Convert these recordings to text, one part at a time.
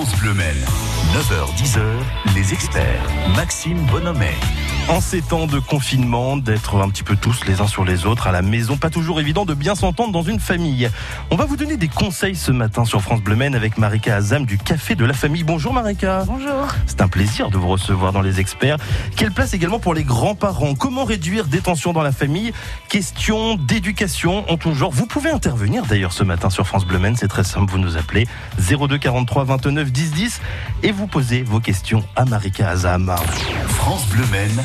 France Bleu Maine. 9h-10h, les experts. Maxime Bonhomet. En ces temps de confinement, d'être un petit peu tous les uns sur les autres à la maison, pas toujours évident de bien s'entendre dans une famille. On va vous donner des conseils ce matin sur France Bleu Maine avec Marika Azam du Café de la Famille. Bonjour Marika. Bonjour. C'est un plaisir de vous recevoir dans les experts. Quelle place également pour les grands-parents? Comment réduire des tensions dans la famille? Question d'éducation en tout genre. Vous pouvez intervenir d'ailleurs ce matin sur France Bleu Maine, c'est très simple, vous nous appelez 02 43 29 10 10 et vous posez vos questions à Marika Azam. France Bleu Maine,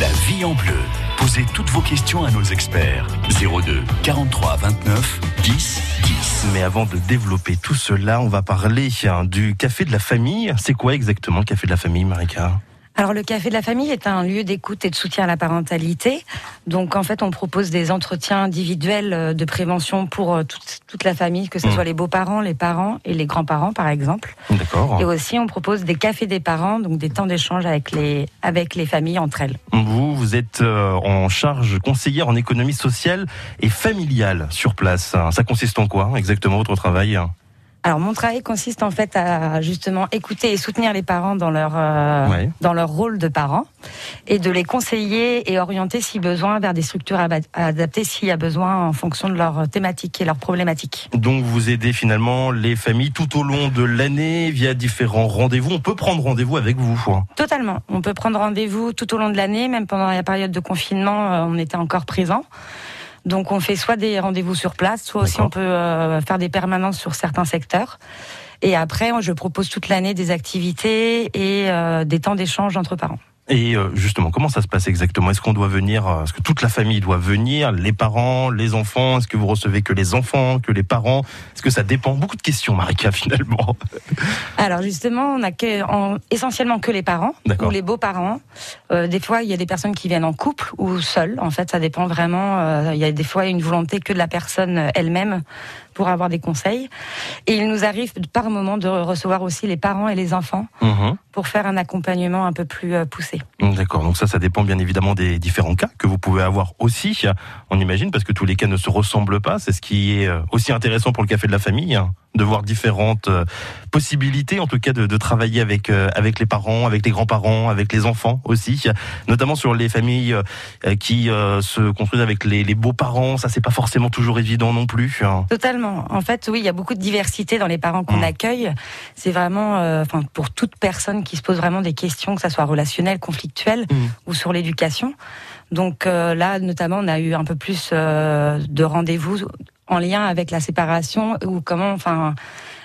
la vie en bleu. Posez toutes vos questions à nos experts. 02 43 29 10 10. Mais avant de développer tout cela, on va parler hein, du café de la famille. C'est quoi exactement le café de la famille, Marika? Alors le Café de la Famille est un lieu d'écoute et de soutien à la parentalité. Donc en fait, on propose des entretiens individuels euh, de prévention pour euh, toute, toute la famille, que ce Mm. soit les beaux-parents, les parents et les grands-parents par exemple. D'accord. Et aussi, on propose des cafés des parents, donc des temps d'échange avec les, avec les familles entre elles. Vous, vous êtes euh, en charge conseillère en économie sociale et familiale sur place. Ça consiste en quoi exactement votre travail Alors mon travail consiste en fait à justement écouter et soutenir les parents dans leur euh, Ouais. dans leur rôle de parents et de les conseiller et orienter si besoin vers des structures adaptées s'il y a besoin en fonction de leur thématique et leurs problématiques. Donc vous aidez finalement les familles tout au long de l'année via différents rendez-vous. On peut prendre rendez-vous avec vous. hein. Totalement. On peut prendre rendez-vous tout au long de l'année, même pendant la période de confinement, euh, on était encore présent. Donc on fait soit des rendez-vous sur place, soit aussi on peut euh, faire des permanences sur certains secteurs. Et après, je propose toute l'année des activités et euh, des temps d'échange entre parents. Et euh, justement, comment ça se passe exactement? Est-ce qu'on doit venir euh, Est-ce que toute la famille doit venir? Les parents, les enfants? Est-ce que vous recevez que les enfants, que les parents? Est-ce que ça dépend? Beaucoup de questions, Marika, finalement. Alors justement, on a que, en- essentiellement que les parents ou les beaux-parents. Euh, des fois, il y a des personnes qui viennent en couple ou seules. En fait, ça dépend vraiment. euh, il y a des fois une volonté que de la personne euh, elle-même pour avoir des conseils. Et il nous arrive par moment de recevoir aussi les parents et les enfants Mhm. pour faire un accompagnement un peu plus euh, poussé. D'accord, donc ça, ça dépend bien évidemment des différents cas que vous pouvez avoir aussi, on imagine, parce que tous les cas ne se ressemblent pas. C'est ce qui est euh, aussi intéressant pour le café de la famille, hein, de voir différentes euh, possibilités, en tout cas, de, de travailler avec avec les parents, avec les grands-parents, avec les enfants aussi, notamment sur les familles qui se construisent avec les, les beaux-parents. Ça, c'est pas forcément toujours évident non plus. hein. En fait, oui, il y a beaucoup de diversité dans les parents qu'on Mm. accueille. C'est vraiment, euh, enfin, pour toute personne qui se pose vraiment des questions, que ça soit relationnel, conflictuel Mm. ou sur l'éducation. Donc euh, là, notamment, on a eu un peu plus euh, de rendez-vous en lien avec la séparation ou comment, enfin,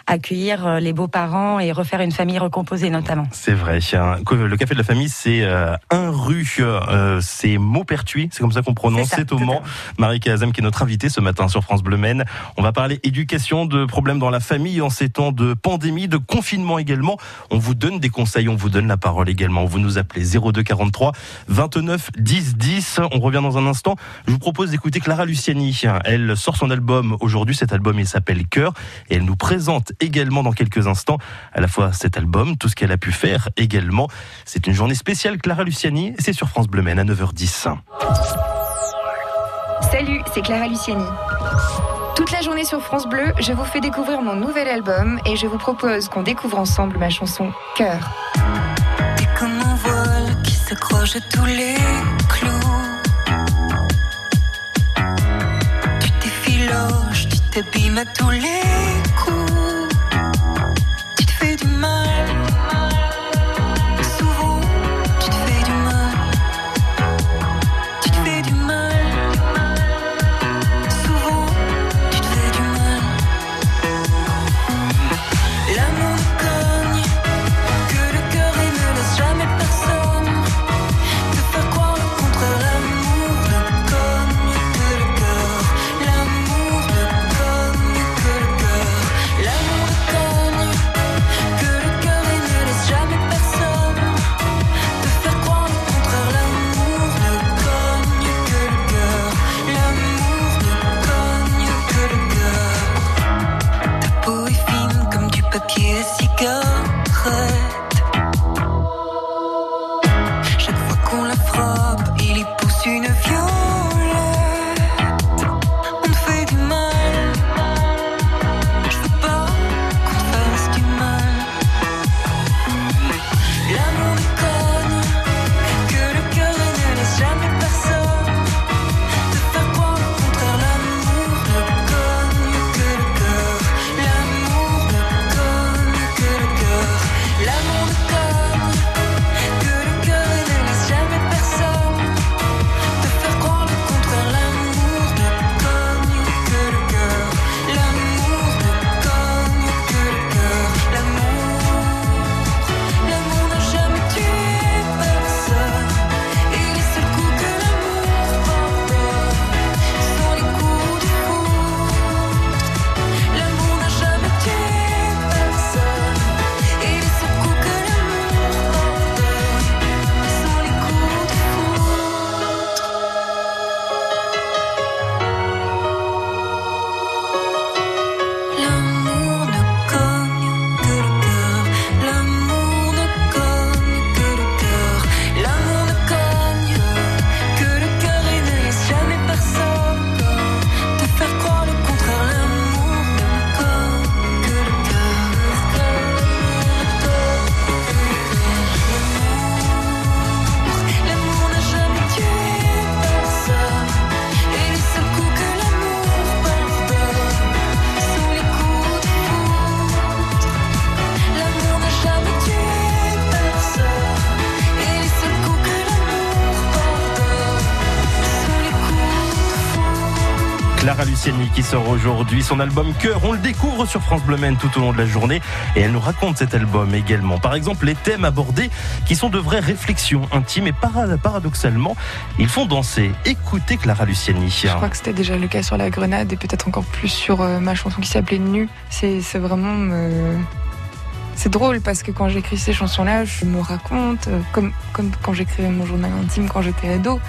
accueillir euh, les beaux-parents et refaire une famille recomposée, notamment. C'est vrai. Le café de la famille, c'est euh, un rue, euh, c'est Maupertuis, c'est comme ça qu'on prononce, C'est au Mans. Marie Kazam qui est notre invitée ce matin sur France Bleu Maine. On va parler éducation, de problèmes dans la famille en ces temps de pandémie, de confinement également. On vous donne des conseils, on vous donne la parole également. Vous nous appelez 02 43 29 10 10. On revient dans un instant. Je vous propose d'écouter Clara Luciani. Elle sort son album aujourd'hui. Cet album, il s'appelle Cœur et elle nous présente également dans quelques instants à la fois cet album, tout ce qu'elle a pu faire également. C'est une journée spéciale Clara Luciani et c'est sur France Bleu Maine à 9h10. Salut, c'est Clara Luciani. Toute la journée sur France Bleu, je vous fais découvrir mon nouvel album et je vous propose qu'on découvre ensemble ma chanson Cœur. T'es comme un voile qui s'accroche à tous les clous. Tu t'effiloches, tu t'abîmes à tous les mind Clara Luciani qui sort aujourd'hui son album Cœur. On le découvre sur France Bleu Maine tout au long de la journée et elle nous raconte cet album également. Par exemple, les thèmes abordés qui sont de vraies réflexions intimes et para- paradoxalement, ils font danser. Écoutez Clara Luciani. Je crois que c'était déjà le cas sur La Grenade et peut-être encore plus sur euh, ma chanson qui s'appelait Nu. C'est c'est vraiment. euh, C'est drôle parce que quand j'écris ces chansons-là, je me raconte euh, comme, comme quand j'écrivais mon journal intime quand j'étais ado.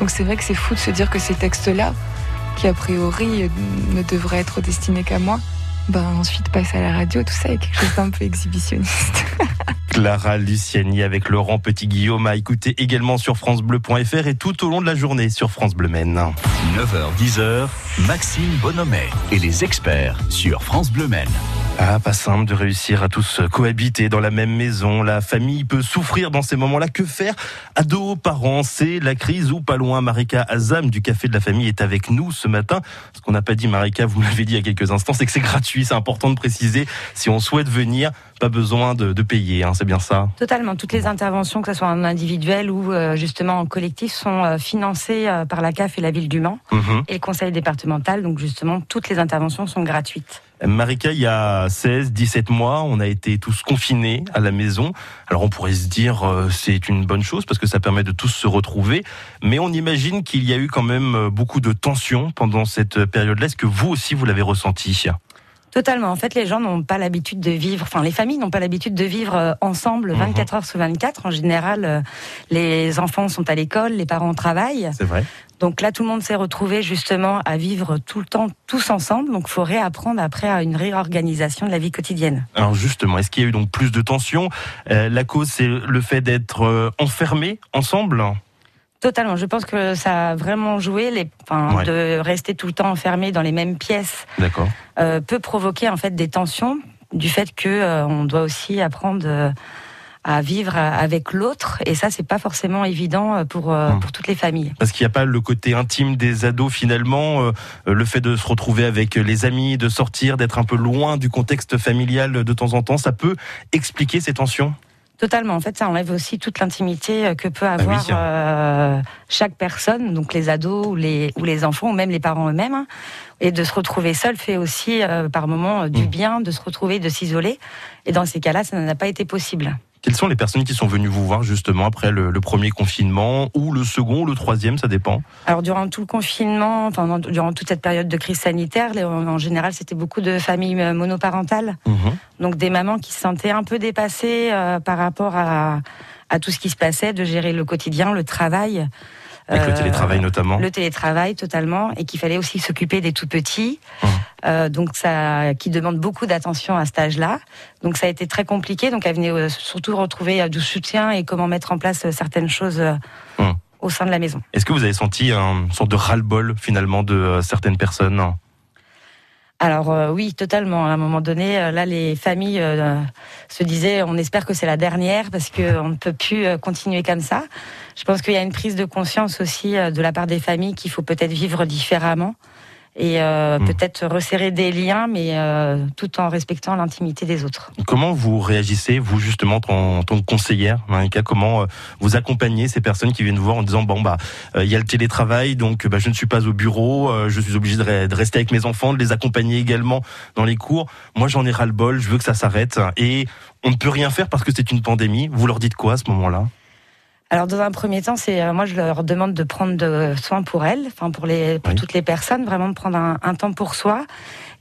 Donc c'est vrai que c'est fou de se dire que ces textes-là, qui a priori ne devraient être destinés qu'à moi, ben ensuite passer à la radio, tout ça est quelque chose d'un peu exhibitionniste. Clara Luciani avec Laurent Petit-Guillaume à écouter également sur francebleu.fr et tout au long de la journée sur France Bleu Maine. 9h, 10h, Maxime Bonhomet et les experts sur France Bleu Maine. Ah, pas simple de réussir à tous cohabiter dans la même maison. La famille peut souffrir dans ces moments-là. Que faire? Ados, parents, c'est la crise ou pas loin? Marika Azam du Café de la Famille est avec nous ce matin. Ce qu'on n'a pas dit, Marika, vous m'avez dit il y a quelques instants, c'est que c'est gratuit. C'est important de préciser. Si on souhaite venir, pas besoin de, de payer. Hein, c'est bien ça? Totalement. Toutes les interventions, que ce soit en individuel ou euh, justement en collectif, sont euh, financées euh, par la CAF et la ville du Mans Mhm. et le conseil départemental. Donc justement, toutes les interventions sont gratuites. Marika, il y a 16, 17 mois, on a été tous confinés à la maison. Alors on pourrait se dire euh, c'est une bonne chose parce que ça permet de tous se retrouver, mais on imagine qu'il y a eu quand même euh, beaucoup de tensions pendant cette période-là. Est-ce que vous aussi vous l'avez ressenti? Totalement. En fait, les gens n'ont pas l'habitude de vivre, enfin, les familles n'ont pas l'habitude de vivre euh, ensemble Mhm. 24 heures sur 24. En général, les enfants sont à l'école, les parents travaillent. C'est vrai. Donc là, tout le monde s'est retrouvé justement à vivre tout le temps tous ensemble. Donc, il faut réapprendre après à une réorganisation de la vie quotidienne. Alors justement, est-ce qu'il y a eu donc plus de tensions? Euh, La cause, c'est le fait d'être euh, enfermés ensemble? Totalement. Je pense que ça a vraiment joué. Les, enfin, Ouais. de rester tout le temps enfermé dans les mêmes pièces euh, peut provoquer en fait des tensions du fait que euh, on doit aussi apprendre à vivre avec l'autre. Et ça, c'est pas forcément évident euh, pour euh, Hmm. pour toutes les familles. Parce qu'il n'y a pas le côté intime des ados finalement, euh, le fait de se retrouver avec les amis, de sortir, d'être un peu loin du contexte familial de temps en temps, ça peut expliquer ces tensions? Totalement. En fait, ça enlève aussi toute l'intimité que peut oui. avoir euh, chaque personne, donc les ados ou les, ou les enfants, ou même les parents eux-mêmes. hein. Et de se retrouver seul fait aussi, euh, par moments, du Mm. bien, de se retrouver, de s'isoler. Et dans ces cas-là, ça n'a pas été possible. Quelles sont les personnes qui sont venues vous voir justement après le, le premier confinement ou le second ou le troisième, ça dépend? Alors, durant tout le confinement, dans- durant toute cette période de crise sanitaire, en général, c'était beaucoup de familles euh, monoparentales. Mhm. Donc, des mamans qui se sentaient un peu dépassées euh, par rapport à, à tout ce qui se passait, de gérer le quotidien, le travail. Avec le Euh, télétravail notamment. Le télétravail totalement et qu'il fallait aussi s'occuper des tout petits, Mmh. Euh, donc ça qui demande beaucoup d'attention à cet âge-là. Donc ça a été très compliqué. Donc elle venait euh, surtout retrouver du soutien et comment mettre en place certaines choses Mmh. au sein de la maison. Est-ce que vous avez senti un sorte de ras-le-bol finalement de certaines personnes? Alors euh, oui, totalement. À un moment donné, euh, là les familles euh, se disaient on espère que c'est la dernière parce que on ne peut plus euh, continuer comme ça. Je pense qu'il y a une prise de conscience aussi euh, de la part des familles qu'il faut peut-être vivre différemment et euh, Mm. peut-être resserrer des liens, mais euh, tout en respectant l'intimité des autres. Comment vous réagissez, vous justement, en tant que conseillère, Marika? Comment euh, vous accompagnez ces personnes qui viennent vous voir en disant bon bah euh, il y a le télétravail, donc bah, je ne suis pas au bureau, euh, je suis obligé de, re- de rester avec mes enfants, de les accompagner également dans les cours. Moi j'en ai ras le bol, je veux que ça s'arrête et on ne peut rien faire parce que c'est une pandémie. Vous leur dites quoi à ce moment-là? Alors dans un premier temps, c'est euh, moi je leur demande de prendre de soin pour elles, enfin pour les pour Oui. toutes les personnes, vraiment de prendre un, un temps pour soi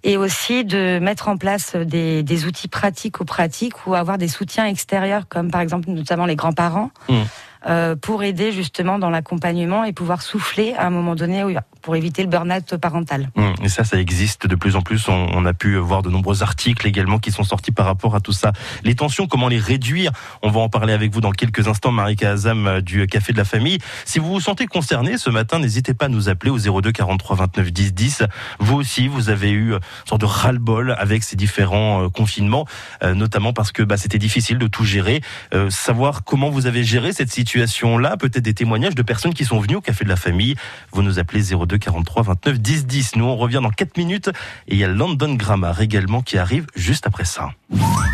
et aussi de mettre en place des, des outils pratiques ou pratiques ou avoir des soutiens extérieurs comme par exemple notamment les grands-parents Mm. Euh, pour aider justement dans l'accompagnement et pouvoir souffler à un moment donné pour éviter le burn-out parental. Hum, Et ça, ça existe de plus en plus. On, a pu voir de nombreux articles également qui sont sortis par rapport à tout ça. Les tensions, comment les réduire? On va en parler avec vous dans quelques instants, Marika Azam euh, du Café de la Famille. Si vous vous sentez concerné ce matin, n'hésitez pas à nous appeler au 02 43 29 10 10. Vous aussi, vous avez eu euh, une sorte de ras-le-bol avec ces différents confinements, notamment parce que bah, c'était difficile de tout gérer. Savoir comment vous avez géré cette situation situation-là, peut-être des témoignages de personnes qui sont venues au Café de la Famille. Vous nous appelez 02 43 29 10 10. Nous, on revient dans 4 minutes et il y a London Grammar également qui arrive juste après ça.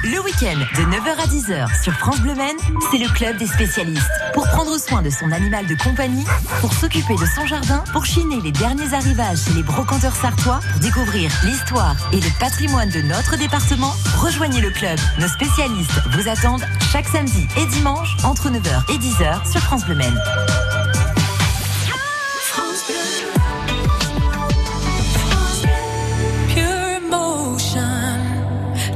Le week-end de 9h à 10h sur France Bleu c'est le club des spécialistes. Pour prendre soin de son animal de compagnie, pour s'occuper de son jardin, pour chiner les derniers arrivages chez les brocanteurs sartois, pour découvrir l'histoire et le patrimoine de notre département, rejoignez le club. Nos spécialistes vous attendent chaque samedi et dimanche entre 9h et 10h sur France Bleu Maine.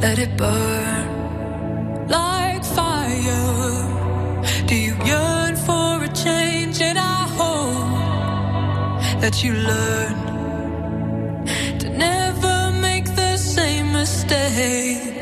let it burn like fire. Do you yearn for a change? And I hope that you learn to never make the same mistake.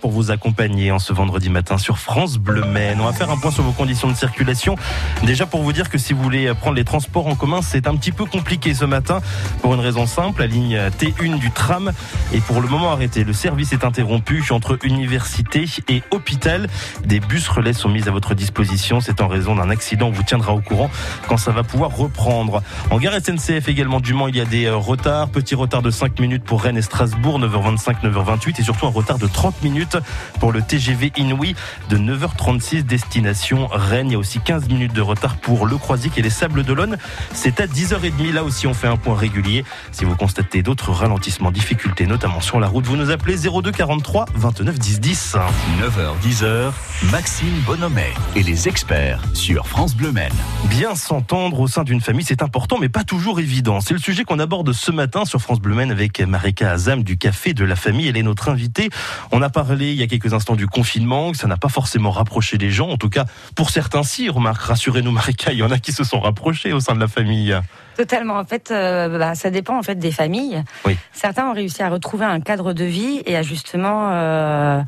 Pour vous accompagner en ce vendredi matin sur France Bleu Maine. On va faire un point sur vos conditions de circulation. Déjà pour vous dire que si vous voulez prendre les transports en commun, c'est un petit peu compliqué ce matin pour une raison simple. La ligne T1 du tram est pour le moment arrêtée. Le service est interrompu entre université et hôpital. Des bus relais sont mis à votre disposition. C'est en raison d'un accident. On vous tiendra au courant quand ça va pouvoir reprendre. En gare SNCF également du Mans, il y a des euh, retards. Petit retard de 5 minutes pour Rennes et Strasbourg, 9h25, 9h28 et surtout un retard de 30 minutes pour le TGV Inouï de 9h36 destination Rennes. Il y a aussi 15 minutes de retard pour le Croisic et les Sables d'Olonne. C'est à 10h30. Là aussi, on fait un point régulier. Si vous constatez d'autres ralentissements, difficultés, notamment sur la route, vous nous appelez 02 43 29 10 10. 9h, 10h, Maxime Bonhomet et les experts sur France Bleu Maine. Bien s'entendre au sein d'une famille, c'est important, mais pas toujours évident. C'est le sujet qu'on aborde ce matin sur France Bleu Maine avec Marika Azam du Café de la Famille. Elle est notre invitée. On a parlé il y a quelques instants du confinement, que ça n'a pas forcément rapproché les gens. En tout cas, pour certains, si. Remarque, rassurez-nous, Marika, il y en a qui se sont rapprochés au sein de la famille. Totalement. En fait, euh, bah, ça dépend en fait des familles. Oui. Certains ont réussi à retrouver un cadre de vie et à justement euh,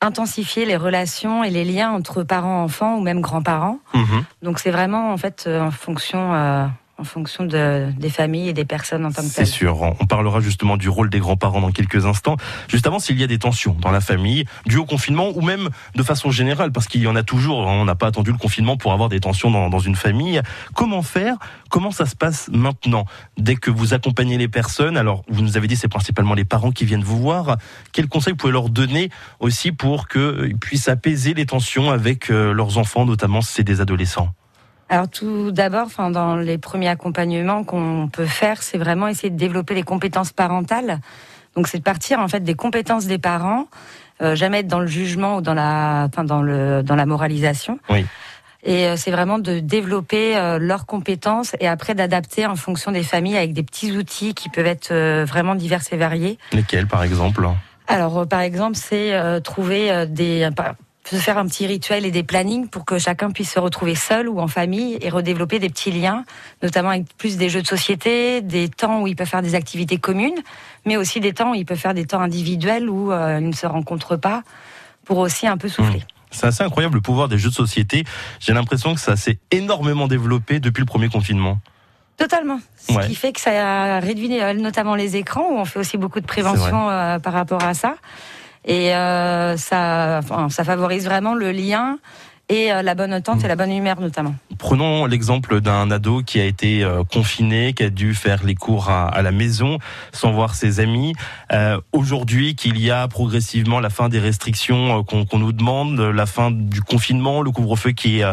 intensifier les relations et les liens entre parents-enfants ou même grands-parents. Mhm. Donc c'est vraiment en fait euh, en fonction, euh, en fonction de, des familles et des personnes en tant que C'est telles. sûr. On parlera justement du rôle des grands-parents dans quelques instants. Juste avant, s'il y a des tensions dans la famille, dues au confinement ou même de façon générale, parce qu'il y en a toujours. hein, On n'a pas attendu le confinement pour avoir des tensions dans, dans une famille. Comment faire? Comment ça se passe maintenant? Dès que vous accompagnez les personnes, alors vous nous avez dit c'est principalement les parents qui viennent vous voir. Quels conseils vous pouvez leur donner aussi pour qu'ils puissent apaiser les tensions avec euh, leurs enfants, notamment si c'est des adolescents? Alors tout d'abord, enfin dans les premiers accompagnements qu'on peut faire, c'est vraiment essayer de développer les compétences parentales. Donc c'est de partir en fait des compétences des parents, euh, jamais être dans le jugement ou dans la, enfin dans le dans la moralisation. Oui. Et euh, c'est vraiment de développer euh, leurs compétences et après d'adapter en fonction des familles avec des petits outils qui peuvent être euh, vraiment divers et variés. Lesquels, par exemple? Alors, euh, par exemple, c'est euh, trouver euh, des par- se faire un petit rituel et des plannings pour que chacun puisse se retrouver seul ou en famille et redévelopper des petits liens, notamment avec plus des jeux de société, des temps où ils peuvent faire des activités communes, mais aussi des temps où ils peuvent faire des temps individuels où euh, ils ne se rencontrent pas pour aussi un peu souffler. C'est assez incroyable le pouvoir des jeux de société. J'ai l'impression que ça s'est énormément développé depuis le premier confinement. Totalement. Ce Ouais. qui fait que ça a réduit euh, notamment les écrans, où on fait aussi beaucoup de prévention euh, par rapport à ça. Et euh, ça, ça favorise vraiment le lien et euh, la bonne entente et la bonne humeur notamment. Prenons l'exemple d'un ado qui a été euh, confiné, qui a dû faire les cours à, à la maison sans voir ses amis. Euh, Aujourd'hui, qu'il y a progressivement la fin des restrictions qu'on nous demande, la fin du confinement, le couvre-feu qui est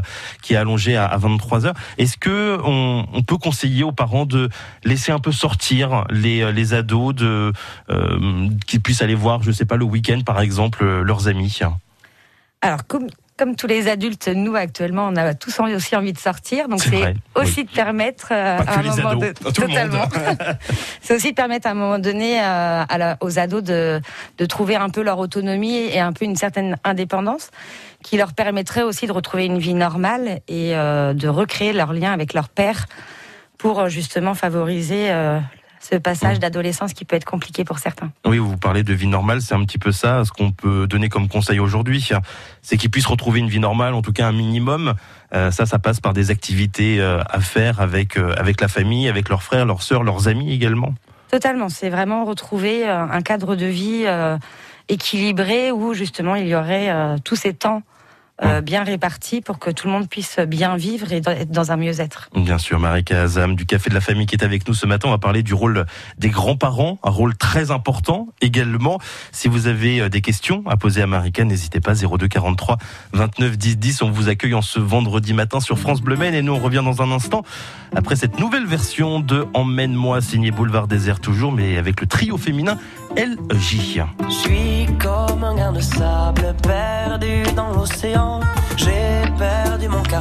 qui est allongé à, à 23 heures. Est-ce que on, on peut conseiller aux parents de laisser un peu sortir les les ados, de euh, qu'ils puissent aller voir, je sais pas, le week-end par exemple, leurs amis? Alors, comme, comme tous les adultes, nous actuellement, on a tous envie- aussi envie de sortir. Donc, C'est aussi de permettre euh, à un moment ados, de- totalement. c'est aussi de permettre à un moment donné euh, à la- aux ados de, de trouver un peu leur autonomie et un peu une certaine indépendance qui leur permettrait aussi de retrouver une vie normale et euh, de recréer leur lien avec leur père pour justement favoriser ce passage d'adolescence qui peut être compliqué pour certains. Oui, vous parlez de vie normale, c'est un petit peu ça, ce qu'on peut donner comme conseil aujourd'hui, c'est qu'ils puissent retrouver une vie normale, en tout cas un minimum. Euh, ça, ça passe par des activités euh, à faire avec euh, avec la famille, avec leurs frères, leurs sœurs, leurs amis également. Totalement, c'est vraiment retrouver un cadre de vie équilibré où justement il y aurait tous ces temps euh, bien répartis pour que tout le monde puisse bien vivre et dans- être dans un mieux-être. Bien sûr, Marika Azam du Café de la Famille qui est avec nous ce matin. On va parler du rôle des grands-parents, un rôle très important également. Si vous avez euh, des questions à poser à Marika, n'hésitez pas 02 43 29 10 10. On vous accueille en ce vendredi matin sur France Bleu Maine et nous on revient dans un instant après cette nouvelle version de Emmène-moi signé Boulevard Désert toujours, mais avec le trio féminin LJ. Je suis comme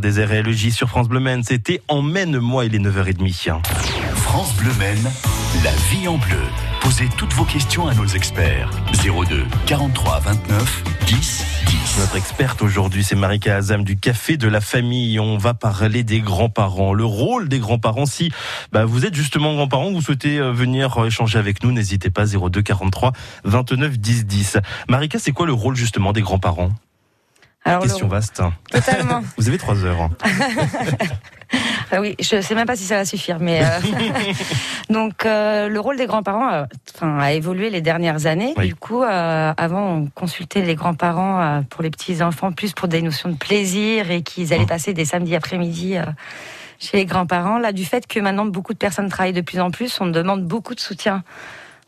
Des airs et le J sur France Bleu Maine, c'était Emmène-moi, il est 9h30. France Bleu Maine, la vie en bleu. Posez toutes vos questions à nos experts. 02 43 29 10 10. Notre experte aujourd'hui, c'est Marika Azam du Café de la Famille. On va parler des grands-parents, le rôle des grands-parents. Si bah, vous êtes justement grands-parents, vous souhaitez euh, venir euh, échanger avec nous, n'hésitez pas 02 43 29 10 10. Marika, c'est quoi le rôle justement des grands-parents? Alors, le- Question vaste. Totalement. Vous avez trois heures. Ah oui, je sais même pas si ça va suffire, mais euh, donc euh, le rôle des grands-parents, euh, enfin, a évolué les dernières années. Oui. Du coup, euh, avant, on consultait les grands-parents pour les petits enfants plus pour des notions de plaisir et qu'ils allaient passer des samedis après-midi chez les grands-parents. Là, du fait que maintenant beaucoup de personnes travaillent de plus en plus, on demande beaucoup de soutien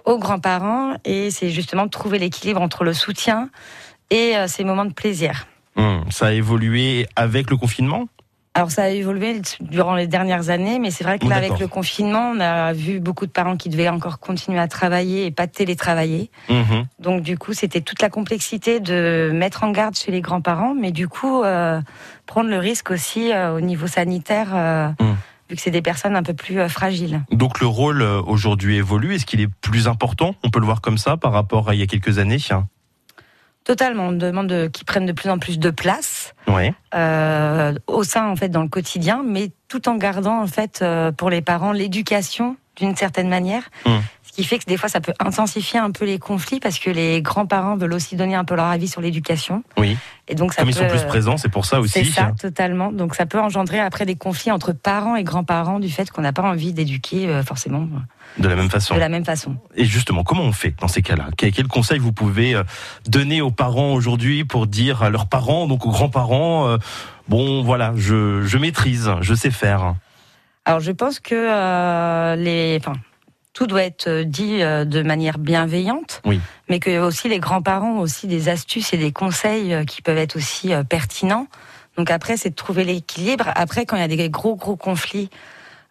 aux grands-parents et c'est justement de trouver l'équilibre entre le soutien et ces moments de plaisir. Hum, ça a évolué avec le confinement Alors ça a évolué durant les dernières années, mais c'est vrai que là, avec le confinement, on a vu beaucoup de parents qui devaient encore continuer à travailler et pas télétravailler. Donc du coup, c'était toute la complexité de mettre en garde chez les grands-parents, mais du coup, euh, prendre le risque aussi euh, au niveau sanitaire, euh, Mm. vu que c'est des personnes un peu plus fragiles. Donc le rôle aujourd'hui évolue. Est-ce qu'il est plus important? On peut le voir comme ça par rapport à il y a quelques années? Totalement, on demande de- qu'ils prennent de plus en plus de place. Ouais. euh, au sein en fait dans le quotidien, mais tout en gardant en fait euh, pour les parents l'éducation d'une certaine manière. Mm. Ce qui fait que des fois ça peut intensifier un peu les conflits parce que les grands-parents veulent aussi donner un peu leur avis sur l'éducation. Oui. Et donc ça Comme ils peut, sont plus présents, c'est pour ça C'est aussi. ça, totalement. Donc ça peut engendrer après des conflits entre parents et grands-parents du fait qu'on n'a pas envie d'éduquer euh, forcément De la même façon. de la même façon. Et justement, comment on fait dans ces cas-là? Quel, conseil vous pouvez euh, donner aux parents aujourd'hui pour dire à leurs parents, donc aux grands-parents, euh, bon voilà, je, je maîtrise, je sais faire. Alors je pense que euh, les, enfin, tout doit être dit euh, de manière bienveillante, Oui. mais que aussi les grands-parents ont aussi des astuces et des conseils euh, qui peuvent être aussi euh, pertinents. Donc après, c'est de trouver l'équilibre. Après, quand il y a des gros gros conflits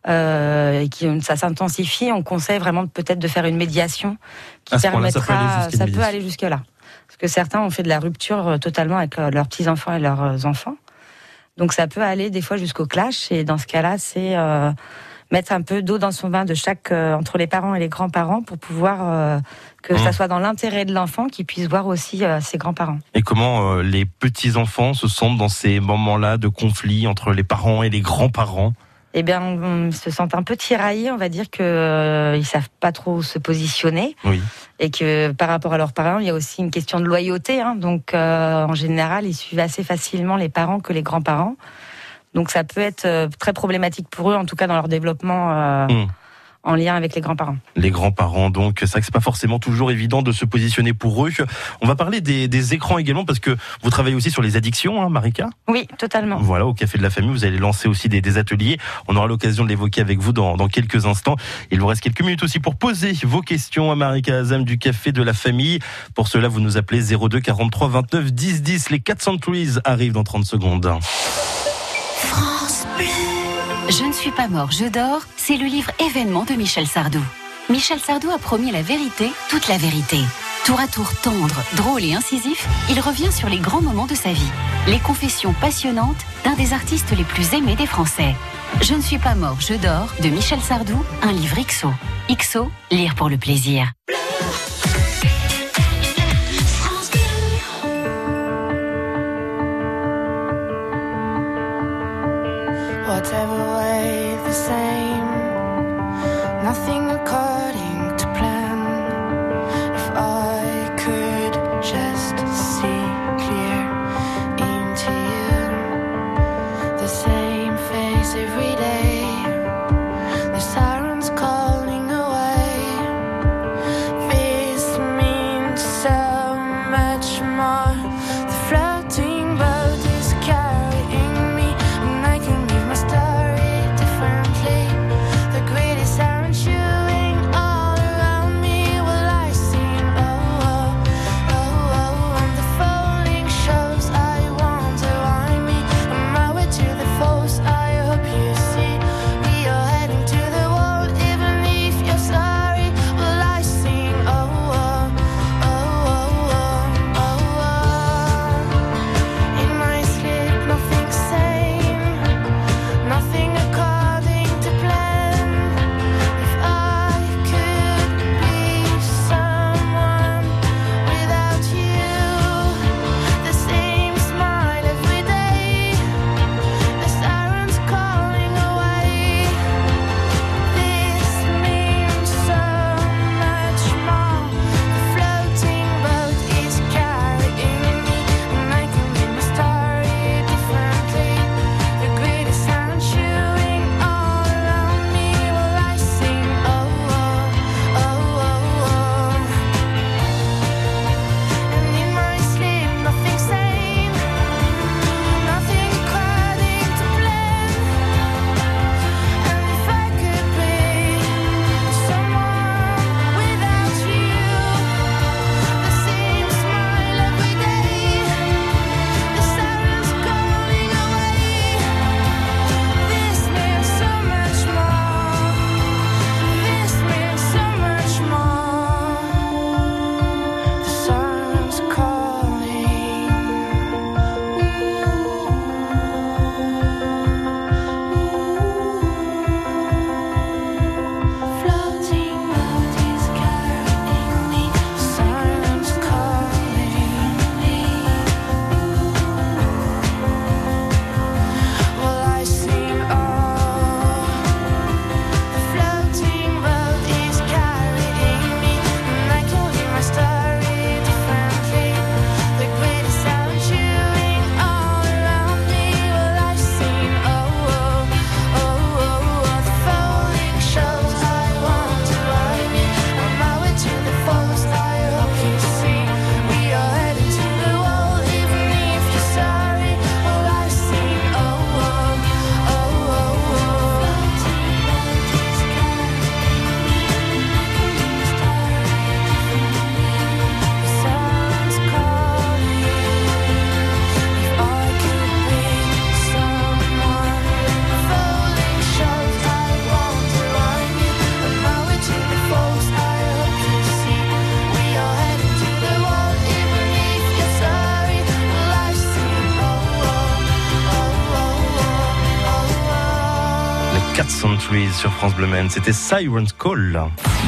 euh, et qui ça s'intensifie, on conseille vraiment peut-être de faire une médiation qui permettra, ça peut aller jusque là. Parce que certains ont fait de la rupture totalement avec leurs petits enfants et leurs enfants. Donc ça peut aller des fois jusqu'au clash. Et dans ce cas-là, c'est euh, mettre un peu d'eau dans son vin de chaque euh, entre les parents et les grands-parents pour pouvoir euh, que Mmh. ça soit dans l'intérêt de l'enfant qui puisse voir aussi euh, ses grands-parents. Et comment euh, les petits-enfants se sentent dans ces moments-là de conflit entre les parents et les grands-parents? Eh bien, on, se sent un peu tiraillés. On va dire que euh, ils savent pas trop se positionner Oui. et que par rapport à leurs parents, il y a aussi une question de loyauté. Hein. Donc, euh, en général, ils suivent assez facilement les parents que les grands-parents. Donc, ça peut être euh, très problématique pour eux, en tout cas dans leur développement euh, Mm. En lien avec les grands-parents. Les grands-parents, donc c'est vrai que c'est pas forcément toujours évident de se positionner pour eux. On va parler des, des écrans également parce que vous travaillez aussi sur les addictions, hein, Marika. Oui, totalement. Voilà, au Café de la Famille, vous allez lancer aussi des, des ateliers. On aura l'occasion de l'évoquer avec vous dans, dans quelques instants. Il vous reste quelques minutes aussi pour poser vos questions à Marika Azam du Café de la Famille. Pour cela, vous nous appelez 02 43 29 10 10. Les 400 Trees arrivent dans 30 secondes. France Bleu. Je ne suis pas mort, je dors, c'est le livre événement de Michel Sardou. Michel Sardou a promis la vérité, toute la vérité. Tour à tour tendre, drôle et incisif, il revient sur les grands moments de sa vie. Les confessions passionnantes d'un des artistes les plus aimés des Français. Je ne suis pas mort, je dors, de Michel Sardou, un livre XO. XO, lire pour le plaisir. Whatever way the same. Nothing occurred. Les 4 Centuries sur France Bleu c'était Siren's Call.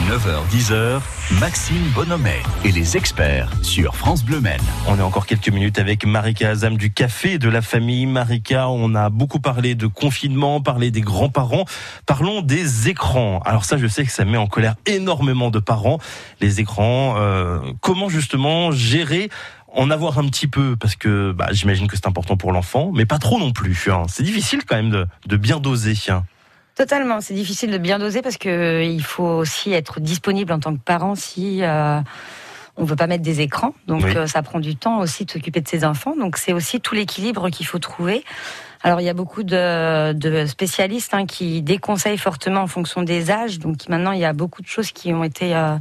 9h-10h, Maxime Bonhomet et les experts sur France Bleu Maine. On est encore quelques minutes avec Marika Azam du café de la famille. Marika, on a beaucoup parlé de confinement, parlé des grands-parents. Parlons des écrans. Alors ça, je sais que ça met en colère énormément de parents. Les écrans, euh, comment justement gérer en avoir un petit peu? Parce que bah, j'imagine que c'est important pour l'enfant, mais pas trop non plus. hein. C'est difficile quand même de, de bien doser. hein. Totalement, c'est difficile de bien doser parce que euh, il faut aussi être disponible en tant que parent si euh, on veut pas mettre des écrans. Donc Oui. euh, ça prend du temps aussi de s'occuper de ses enfants. Donc c'est aussi tout l'équilibre qu'il faut trouver. Alors il y a beaucoup de, de spécialistes hein, qui déconseillent fortement en fonction des âges. Donc maintenant il y a beaucoup de choses qui ont été euh,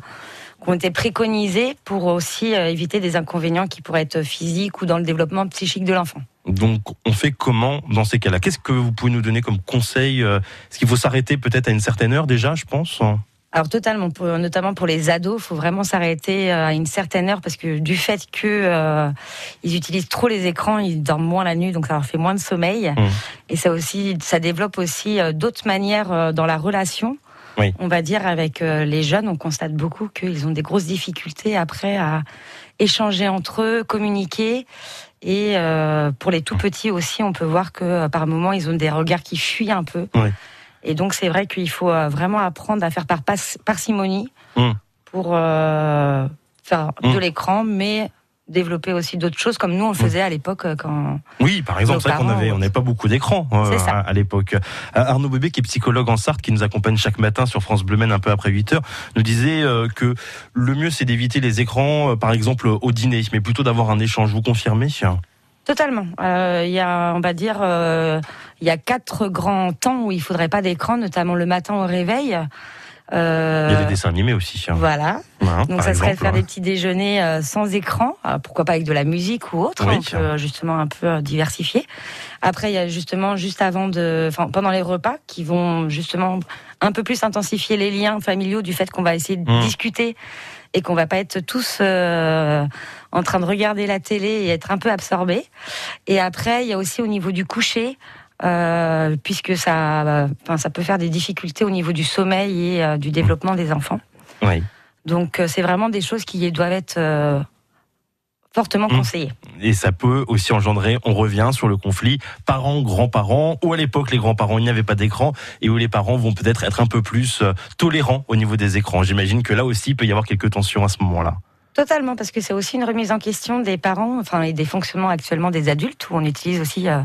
qui ont été préconisés pour aussi euh, éviter des inconvénients qui pourraient être physiques ou dans le développement psychique de l'enfant. Donc, on fait comment dans ces cas-là? Qu'est-ce que vous pouvez nous donner comme conseil euh, Est-ce qu'il faut s'arrêter peut-être à une certaine heure déjà, je pense? Alors totalement, pour- notamment pour les ados, il faut vraiment s'arrêter euh, à une certaine heure parce que du fait que euh, ils utilisent trop les écrans, ils dorment moins la nuit, donc ça leur fait moins de sommeil. Mmh. Et ça aussi, ça développe aussi d'autres manières dans la relation. Oui. On va dire avec euh, les jeunes, on constate beaucoup qu'ils ont des grosses difficultés après à échanger entre eux, communiquer. Et euh, pour les tout petits aussi, on peut voir que euh, par moments ils ont des regards qui fuient un peu. Oui. Et donc c'est vrai qu'il faut vraiment apprendre à faire par parcimonie Mm. pour euh, faire de l'écran, mais développer aussi d'autres choses comme nous on le faisait à l'époque euh, quand. Oui, par exemple, c'est vrai qu'on avait, on n'avait pas beaucoup d'écran euh, à, à l'époque. Euh, Arnaud Bébé, qui est psychologue en Sarthe, qui nous accompagne chaque matin sur France Bleu Maine un peu après 8 heures, nous disait euh, que le mieux c'est d'éviter les écrans, euh, par exemple au dîner, mais plutôt d'avoir un échange. Vous confirmez? Totalement. Il y a, on va dire, il y a quatre grands temps où il faudrait pas d'écran, notamment le matin au réveil. Euh, Il y a des dessins animés aussi. hein. Voilà. Hein, Donc ça serait exemple, faire hein. des petits déjeuners euh, sans écran, euh, pourquoi pas avec de la musique ou autre, Oui. on peut euh, justement un peu diversifier. Après il y a justement juste avant de, enfin pendant les repas qui vont justement un peu plus intensifier les liens familiaux du fait qu'on va essayer de Mmh. discuter et qu'on va pas être tous euh, en train de regarder la télé et être un peu absorbés. Et après il y a aussi au niveau du coucher. Euh, puisque ça, enfin, ça peut faire des difficultés au niveau du sommeil et euh, du développement des enfants. Oui. Donc euh, c'est vraiment des choses qui doivent être fortement Mm. conseillées. Et ça peut aussi engendrer, on revient sur le conflit parents, grands-parents, où à l'époque les grands-parents, il n'y avait pas d'écran, et où les parents vont peut-être être un peu plus tolérants au niveau des écrans. J'imagine que là aussi, il peut y avoir quelques tensions à ce moment-là. Totalement, parce que c'est aussi une remise en question des parents, enfin et des fonctionnements actuellement des adultes, où on utilise aussi euh,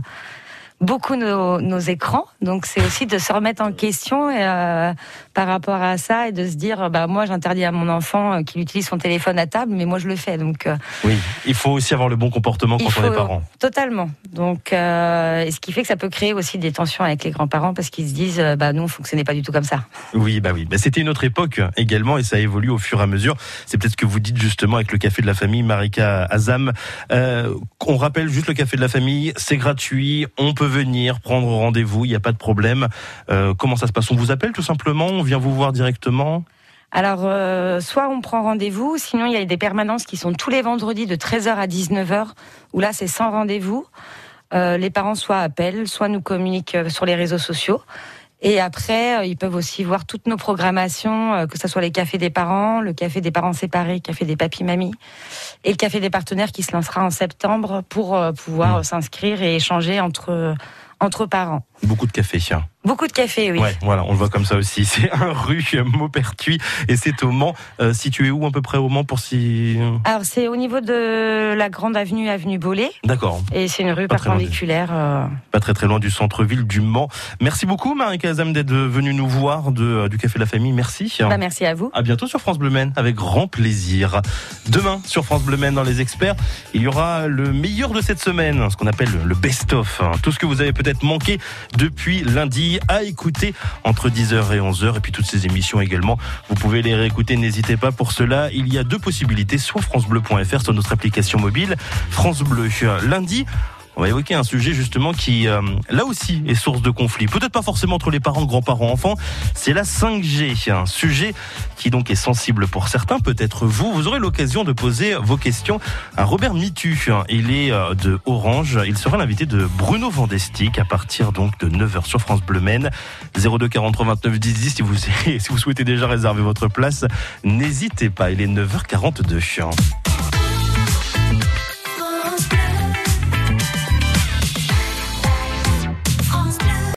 beaucoup nos, nos écrans. Donc c'est aussi de se remettre en question euh, par rapport à ça et de se dire, bah moi j'interdis à mon enfant euh, qu'il utilise son téléphone à table, mais moi je le fais. Donc euh, Oui, il faut aussi avoir le bon comportement quand on est faut- parent. Totalement. Donc, euh, et ce qui fait que ça peut créer aussi des tensions avec les grands-parents parce qu'ils se disent, bah nous, on fonctionnait pas du tout comme ça. Oui, bah oui. Bah, C'était une autre époque également et ça évolue au fur et à mesure. C'est peut-être ce que vous dites justement avec le café de la famille, Marika Azam. On rappelle juste le café de la famille, c'est gratuit, on peut venir prendre rendez-vous, il n'y a pas de problème. Euh, comment ça se passe? On vous appelle tout simplement On vient vous voir directement? Alors, euh, soit on prend rendez-vous, sinon il y a des permanences qui sont tous les vendredis de 13h à 19h, où là c'est sans rendez-vous. Euh, les parents soit appellent, soit nous communiquent sur les réseaux sociaux. Et après, euh, ils peuvent aussi voir toutes nos programmations, euh, que ce soit les cafés des parents, le café des parents séparés, le café des papis-mamies, et le café des partenaires qui se lancera en septembre pour euh, pouvoir euh, s'inscrire et échanger entre, entre parents. Beaucoup de café, tiens. Beaucoup de café, oui. Ouais, voilà, on le voit comme ça aussi. C'est un rue Maupertuis et c'est au Mans. Euh, situé où à peu près au Mans pour si... Alors c'est au niveau de la grande avenue, avenue Bollé, D'accord. et c'est une rue Pas très perpendiculaire. euh, pas très très loin du centre-ville du Mans. Merci beaucoup Marika Azam d'être venue nous voir de, euh, du Café de la Famille. Merci. Bah, merci à vous. À bientôt sur France Bleu Maine, avec grand plaisir. Demain, sur France Bleu Maine, dans les experts, il y aura le meilleur de cette semaine, ce qu'on appelle le best-of. hein. Tout ce que vous avez peut-être manqué depuis lundi à écouter entre 10h et 11h. Et puis toutes ces émissions également, vous pouvez les réécouter, n'hésitez pas. Pour cela, il y a deux possibilités, soit francebleu.fr, sur notre application mobile, France Bleu. Lundi, on va évoquer un sujet justement qui, euh, là aussi, est source de conflit. Peut-être pas forcément entre les parents, grands-parents, enfants. C'est la 5G, un sujet qui donc est sensible pour certains, peut-être vous. Vous aurez l'occasion de poser vos questions à Robert Mitu. Il est euh, de Orange. Il sera l'invité de Bruno Vandestick à partir donc de 9h sur France Bleu Maine. 02 43 29 10 10 si vous, si vous souhaitez déjà réserver votre place. N'hésitez pas. Il est 9h42.